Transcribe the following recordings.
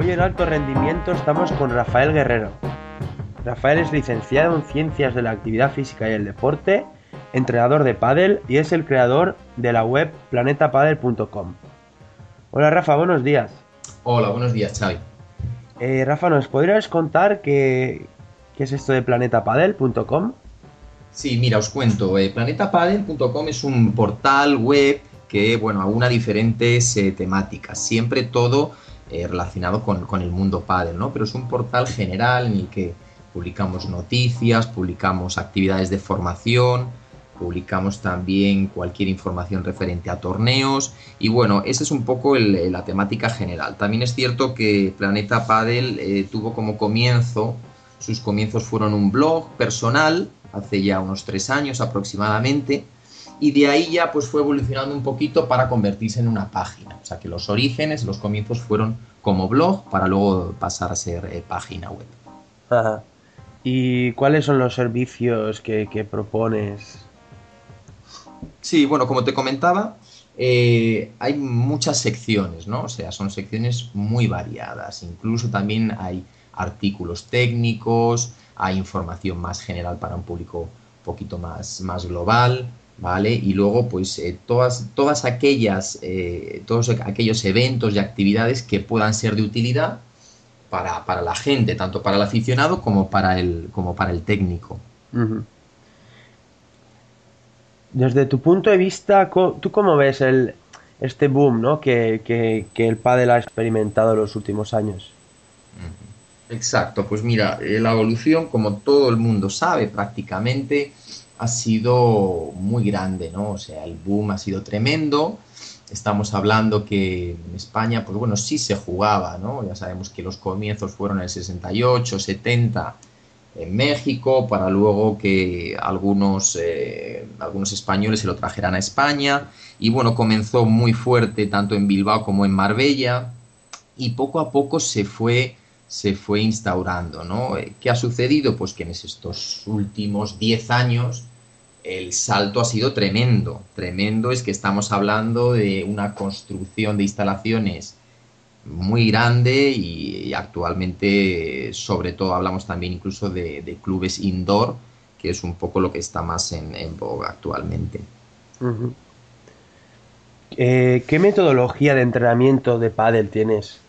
Hoy en Alto Rendimiento estamos con Rafael Guerrero. Rafael es licenciado en Ciencias de la Actividad Física y el Deporte, entrenador de pádel y es el creador de la web planetapadel.com. Hola Rafa, buenos días. Hola, buenos días Xavi. Eh, Rafa, ¿nos podrías contar qué, qué es esto de planetapadel.com? Sí, mira, os cuento. Eh, planetapadel.com es un portal web que, bueno, aúna diferentes eh, temáticas. Siempre todo eh, relacionado con, con, el mundo pádel, ¿no? Pero es un portal general en el que publicamos noticias, publicamos actividades de formación, publicamos también cualquier información referente a torneos y bueno, esa es un poco el, la temática general. También es cierto que Planeta Padel eh, tuvo como comienzo, sus comienzos fueron un blog personal, hace ya unos tres años aproximadamente, y de ahí ya pues fue evolucionando un poquito para convertirse en una página. O sea que los orígenes, los comienzos fueron como blog para luego pasar a ser eh, página web. Ajá. ¿Y cuáles son los servicios que, que propones? Sí, bueno, como te comentaba, eh, hay muchas secciones, ¿no? O sea, son secciones muy variadas. Incluso también hay artículos técnicos, hay información más general para un público un poquito más, más global, ¿vale? Y luego, pues, eh, todas, todas aquellas, eh, todos aquellos eventos y actividades que puedan ser de utilidad para, para, la gente, tanto para el aficionado como para el, como para el técnico. Uh -huh. Desde tu punto de vista, ¿tú cómo ves el, este boom ¿no? que, que, que el pádel ha experimentado en los últimos años? Exacto, pues mira, eh, la evolución, como todo el mundo sabe prácticamente, ha sido muy grande, ¿no? O sea, el boom ha sido tremendo. Estamos hablando que en España, pues bueno, sí se jugaba, ¿no? Ya sabemos que los comienzos fueron en el 68, 70 en México, para luego que algunos, eh, algunos españoles se lo trajeran a España. Y bueno, comenzó muy fuerte tanto en Bilbao como en Marbella. Y poco a poco se fue, se fue instaurando, ¿no? ¿Qué ha sucedido? Pues que en estos últimos 10 años el salto ha sido tremendo. Tremendo es que estamos hablando de una construcción de instalaciones muy grande y, y actualmente sobre todo hablamos también incluso de, de, clubes indoor, que es un poco lo que está más en, en boga actualmente. Uh -huh. eh, ¿Qué metodología de entrenamiento de pádel tienes?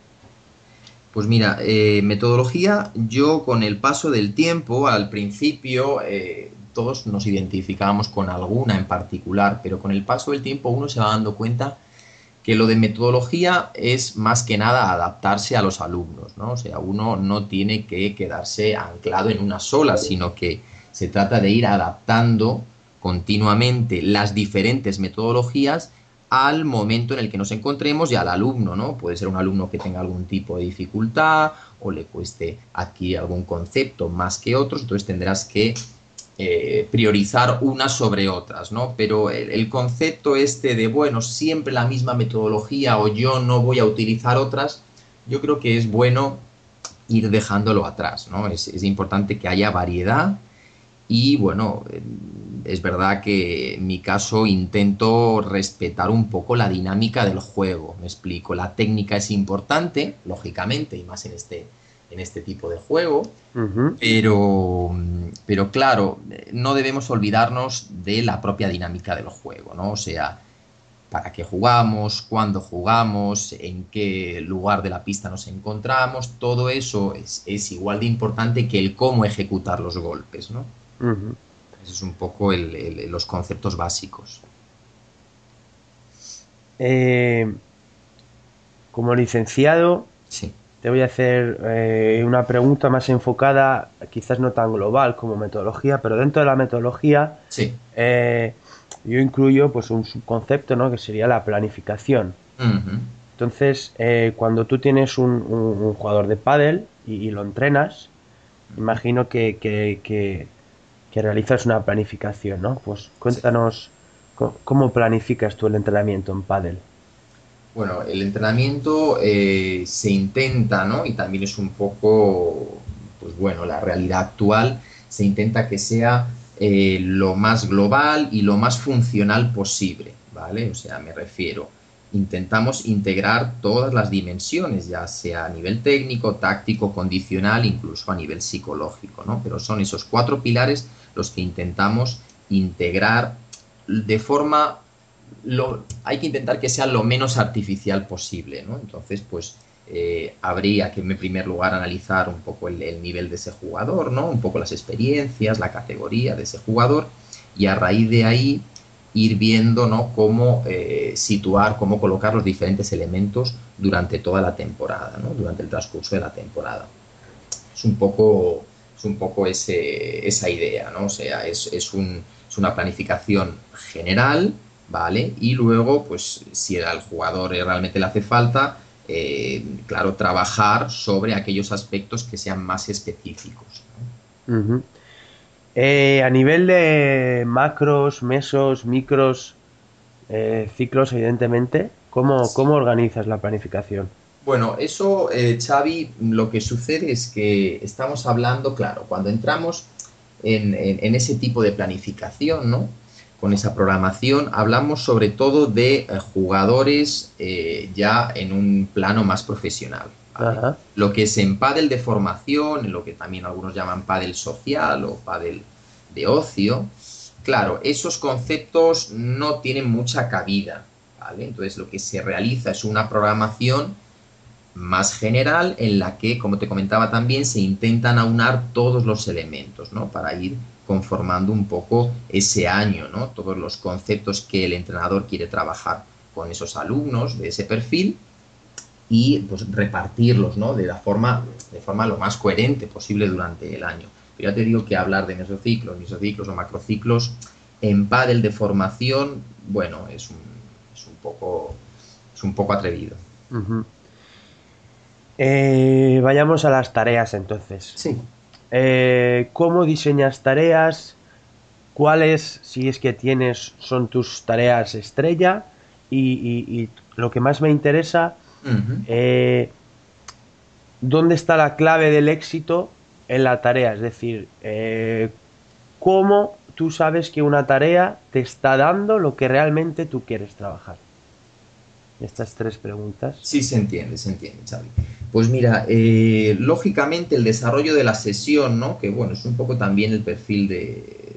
Pues mira, eh, metodología, yo con el paso del tiempo, al principio eh, todos nos identificábamos con alguna en particular, pero con el paso del tiempo uno se va dando cuenta que lo de metodología es más que nada adaptarse a los alumnos, ¿no? O sea, uno no tiene que quedarse anclado en una sola, sino que se trata de ir adaptando continuamente las diferentes metodologías al momento en el que nos encontremos y al alumno, ¿no? Puede ser un alumno que tenga algún tipo de dificultad o le cueste adquirir algún concepto más que otros, entonces tendrás que eh, priorizar unas sobre otras, ¿no? Pero el, concepto este de, bueno, siempre la misma metodología o yo no voy a utilizar otras, yo creo que es bueno ir dejándolo atrás, ¿no? Es importante que haya variedad y, bueno, es verdad que en mi caso intento respetar un poco la dinámica del juego, me explico, la técnica es importante, lógicamente, y más en este en este tipo de juego, uh -huh. pero, pero claro, no debemos olvidarnos de la propia dinámica del juego, ¿no? O sea, para qué jugamos, cuándo jugamos, en qué lugar de la pista nos encontramos, todo eso es, es igual de importante que el cómo ejecutar los golpes, ¿no? Uh -huh. Esos es un poco el, el, los conceptos básicos. Eh, como licenciado, sí te voy a hacer eh, una pregunta más enfocada, quizás no tan global como metodología, pero dentro de la metodología sí. eh, yo incluyo pues un subconcepto ¿no? que sería la planificación. Uh -huh. Entonces, eh, cuando tú tienes un, jugador de pádel y, lo entrenas, imagino que, que, realizas una planificación, ¿no? Pues cuéntanos cómo, planificas tú el entrenamiento en pádel. Bueno, el entrenamiento eh, se intenta, ¿no? Y también es un poco, pues bueno, la realidad actual, se intenta que sea eh, lo más global y lo más funcional posible, ¿vale? O sea, me refiero, intentamos integrar todas las dimensiones, ya sea a nivel técnico, táctico, condicional, incluso a nivel psicológico, ¿no? Pero son esos cuatro pilares los que intentamos integrar de forma lo, hay que intentar que sea lo menos artificial posible, ¿no? Entonces, pues eh, habría que en primer lugar analizar un poco el, nivel de ese jugador, ¿no? Un poco las experiencias, la categoría de ese jugador y a raíz de ahí ir viendo, ¿no? Cómo eh, situar, cómo colocar los diferentes elementos durante toda la temporada, ¿no? Durante el transcurso de la temporada. Es un poco, es un poco ese, esa idea, ¿no? O sea, es, es, un, es una planificación general ¿vale? Y luego, pues si al jugador realmente le hace falta, eh, claro, trabajar sobre aquellos aspectos que sean más específicos. Eh, a nivel de macros, mesos, micros, eh, ciclos, evidentemente, ¿cómo, organizas la planificación? Bueno, eso, Xavi, lo que sucede es que estamos hablando, claro, cuando entramos en, en ese tipo de planificación, ¿no? Con esa programación, hablamos sobre todo de eh, jugadores eh, ya en un plano más profesional. Lo que es en pádel de formación, en lo que también algunos llaman pádel social o pádel de ocio, claro, esos conceptos no tienen mucha cabida. Entonces lo que se realiza es una programación más general en la que, como te comentaba también, se intentan aunar todos los elementos ¿no? para ir conformando un poco ese año, ¿no? Todos los conceptos que el entrenador quiere trabajar con esos alumnos de ese perfil y pues repartirlos, ¿no? De la forma, de forma lo más coherente posible durante el año. Pero ya te digo que hablar de mesociclos, mesociclos o macrociclos en pádel de formación, bueno, es un, es un poco es un poco atrevido. Eh, vayamos a las tareas entonces. Sí. Eh, cómo diseñas tareas, cuáles, si es que tienes, son tus tareas estrella y, lo que más me interesa, eh, dónde está la clave del éxito en la tarea, es decir, eh, cómo tú sabes que una tarea te está dando lo que realmente tú quieres trabajar. Estas tres preguntas. Sí, se entiende, se entiende, Xavi. Pues mira, eh, lógicamente el desarrollo de la sesión, ¿no? Que bueno, es un poco también el perfil de,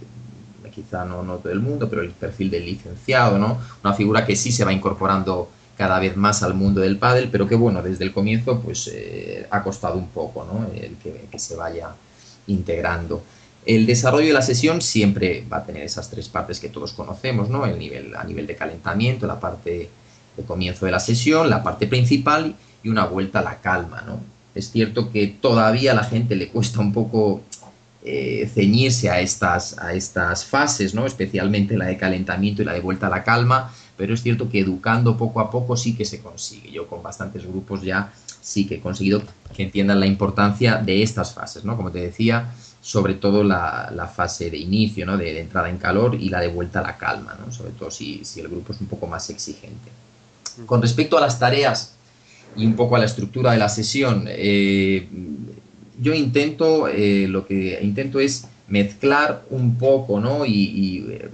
quizá no, no todo el mundo, pero el perfil del licenciado, ¿no? Una figura que sí se va incorporando cada vez más al mundo del pádel, pero que bueno, desde el comienzo pues eh, ha costado un poco, ¿no? El que, que se vaya integrando. El desarrollo de la sesión siempre va a tener esas tres partes que todos conocemos, ¿no? El nivel, a nivel de calentamiento, la parte de comienzo de la sesión, la parte principal y una vuelta a la calma, ¿no? Es cierto que todavía a la gente le cuesta un poco eh, ceñirse a estas, a estas fases, ¿no? Especialmente la de calentamiento y la de vuelta a la calma, pero es cierto que educando poco a poco sí que se consigue. Yo con bastantes grupos ya sí que he conseguido que entiendan la importancia de estas fases, ¿no? Como te decía, sobre todo la, fase de inicio, ¿no? De, entrada en calor y la de vuelta a la calma, ¿no? Sobre todo si, si el grupo es un poco más exigente. Con respecto a las tareas y un poco a la estructura de la sesión, eh, yo intento, eh, lo que intento es mezclar un poco, ¿no? Y, eh,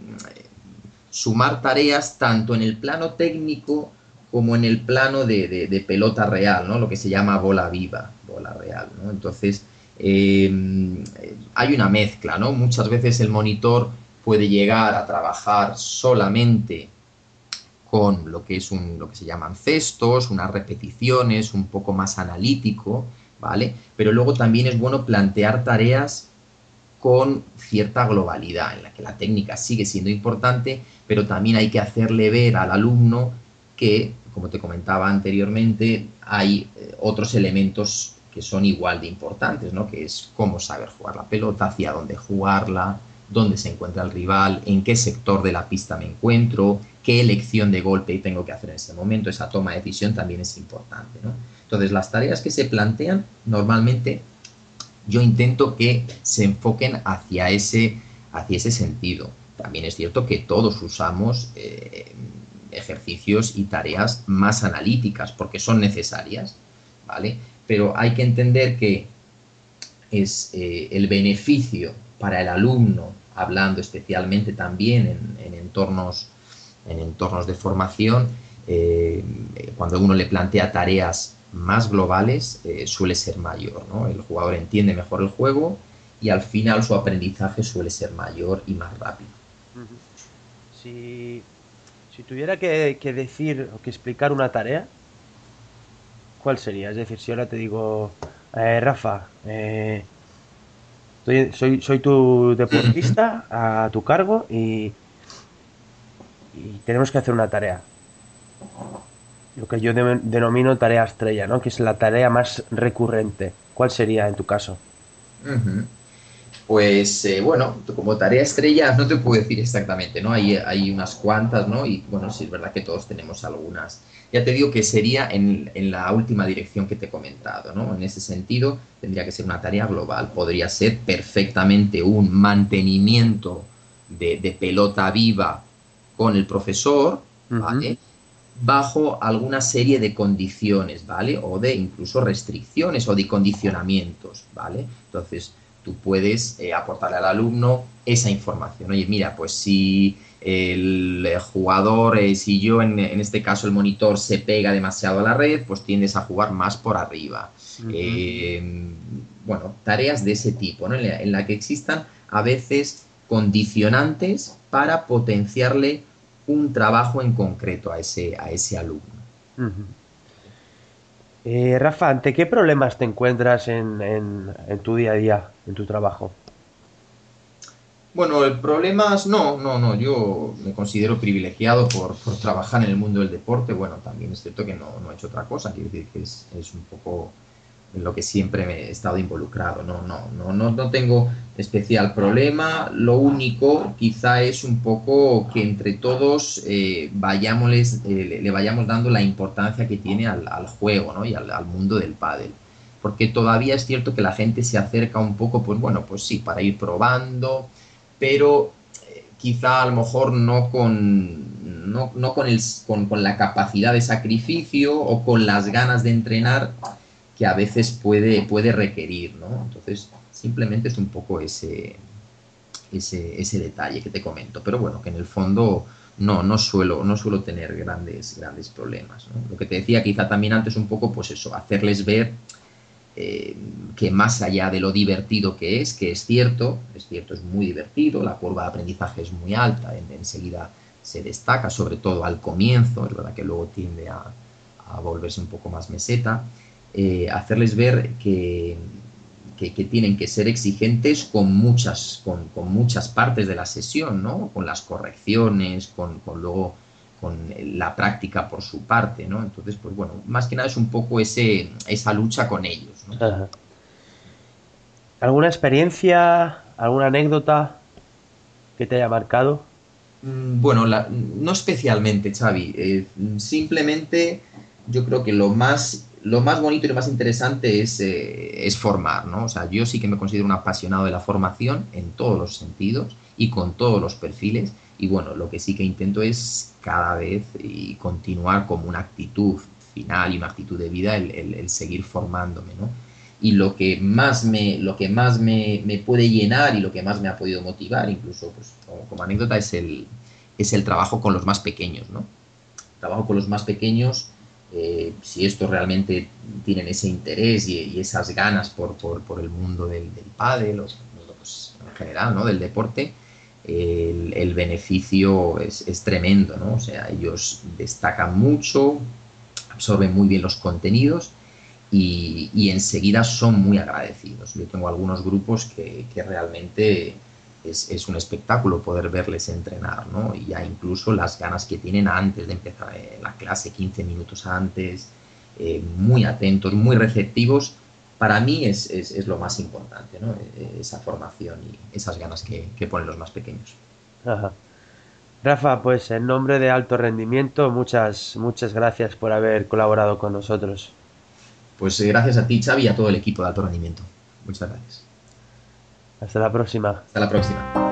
sumar tareas tanto en el plano técnico como en el plano de, pelota real, ¿no? Lo que se llama bola viva, bola real. Entonces, hay una mezcla, ¿no? Muchas veces el monitor puede llegar a trabajar solamente con lo que es un, lo que se llaman cestos, unas repeticiones, un poco más analítico, ¿vale? Pero luego también es bueno plantear tareas con cierta globalidad, en la que la técnica sigue siendo importante, pero también hay que hacerle ver al alumno que, como te comentaba anteriormente, hay eh, otros elementos que son igual de importantes, ¿no? Que es cómo saber jugar la pelota, hacia dónde jugarla, dónde se encuentra el rival, en qué sector de la pista me encuentro, qué elección de golpe tengo que hacer en ese momento, esa toma de decisión también es importante. Entonces, las tareas que se plantean, normalmente yo intento que se enfoquen hacia ese, hacia ese sentido. También es cierto que todos usamos eh, ejercicios y tareas más analíticas porque son necesarias, ¿vale? Pero hay que entender que es eh, el beneficio para el alumno, hablando especialmente también en, entornos, en entornos de formación, eh, cuando uno le plantea tareas más globales, eh, suele ser mayor. ¿no? El jugador entiende mejor el juego y al final su aprendizaje suele ser mayor y más rápido. Si, tuviera que, decir o que explicar una tarea, ¿cuál sería? Es decir, si ahora te digo, eh, Rafa, eh, soy, soy tu deportista a tu cargo y, y tenemos que hacer una tarea. Lo que yo denomino tarea estrella, ¿no? Que es la tarea más recurrente. ¿Cuál sería en tu caso? Pues eh, bueno, como tarea estrella no te puedo decir exactamente, ¿no? Hay, hay unas cuantas, ¿no? Y bueno, sí es verdad que todos tenemos algunas. Ya te digo que sería en, la última dirección que te he comentado, ¿no? En ese sentido, tendría que ser una tarea global. Podría ser perfectamente un mantenimiento de, pelota viva con el profesor, ¿vale? Bajo alguna serie de condiciones, ¿vale? O de incluso restricciones o de condicionamientos, ¿vale? Entonces, tú puedes eh, aportarle al alumno esa información. Oye, mira, pues si el jugador, eh, si yo en, este caso el monitor se pega demasiado a la red, pues tiendes a jugar más por arriba. Eh, bueno, tareas de ese tipo, ¿no? en, la, que existan a veces condicionantes para potenciarle un trabajo en concreto a ese, a ese alumno. Eh, Rafa, ¿ante qué problemas te encuentras en, tu día a día, en tu trabajo? Bueno, el problemas no, no, no. Yo me considero privilegiado por, trabajar en el mundo del deporte. Bueno, también es cierto que no, no he hecho otra cosa. Quiero decir que es, es un poco en lo que siempre me he estado involucrado. No, no, no, no, no tengo especial problema. Lo único quizá es un poco que entre todos eh, eh, le vayamos dando la importancia que tiene al, juego ¿no? y al, mundo del pádel. Porque todavía es cierto que la gente se acerca un poco, pues bueno, pues sí, para ir probando, pero eh, quizá a lo mejor no con, no, no con, el, con, con la capacidad de sacrificio o con las ganas de entrenar que a veces puede, puede requerir, ¿no? Entonces, simplemente es un poco ese, ese, detalle que te comento. Pero bueno, que en el fondo no, no suelo, no suelo tener grandes, grandes problemas. Lo que te decía quizá también antes un poco, pues eso, hacerles ver eh, que más allá de lo divertido que es, que es cierto, es cierto, es muy divertido, la curva de aprendizaje es muy alta, enseguida se destaca, sobre todo al comienzo, es verdad que luego tiende a, volverse un poco más meseta, eh, hacerles ver que, que, tienen que ser exigentes con muchas, con, con, muchas partes de la sesión, ¿no? Con las correcciones, con, con, luego con la práctica por su parte, ¿no? Entonces, pues bueno, más que nada es un poco ese, esa lucha con ellos, ¿Alguna experiencia, alguna anécdota que te haya marcado? Mm, bueno, no especialmente, Xavi. Eh, simplemente yo creo que lo más lo más bonito y lo más interesante es, eh, es, formar, ¿no? O sea, yo sí que me considero un apasionado de la formación en todos los sentidos y con todos los perfiles. Y bueno, lo que sí que intento es cada vez y continuar como una actitud final y una actitud de vida el, seguir formándome, ¿no? Y lo que más, me, lo que más me, me, puede llenar y lo que más me ha podido motivar, incluso pues, como, anécdota, es el, es el trabajo con los más pequeños, ¿no? Trabajo con los más pequeños eh, si estos realmente tienen ese interés y, esas ganas por, por, el mundo del, del pádel, pues, en general, ¿no? Del deporte, el, beneficio es, tremendo, ¿no? O sea, ellos destacan mucho, absorben muy bien los contenidos y, enseguida son muy agradecidos. Yo tengo algunos grupos que, realmente es, un espectáculo poder verles entrenar, ¿no? Y ya incluso las ganas que tienen antes de empezar la clase, 15 minutos antes, eh, muy atentos, muy receptivos para mí es, es, lo más importante, ¿no? esa formación y esas ganas que, que ponen los más pequeños. Ajá. Rafa, pues en nombre de Alto Rendimiento, muchas, muchas gracias por haber colaborado con nosotros. Pues eh, gracias a ti, Xavi, y a todo el equipo de Alto Rendimiento. Muchas gracias. Hasta la próxima. Hasta la próxima.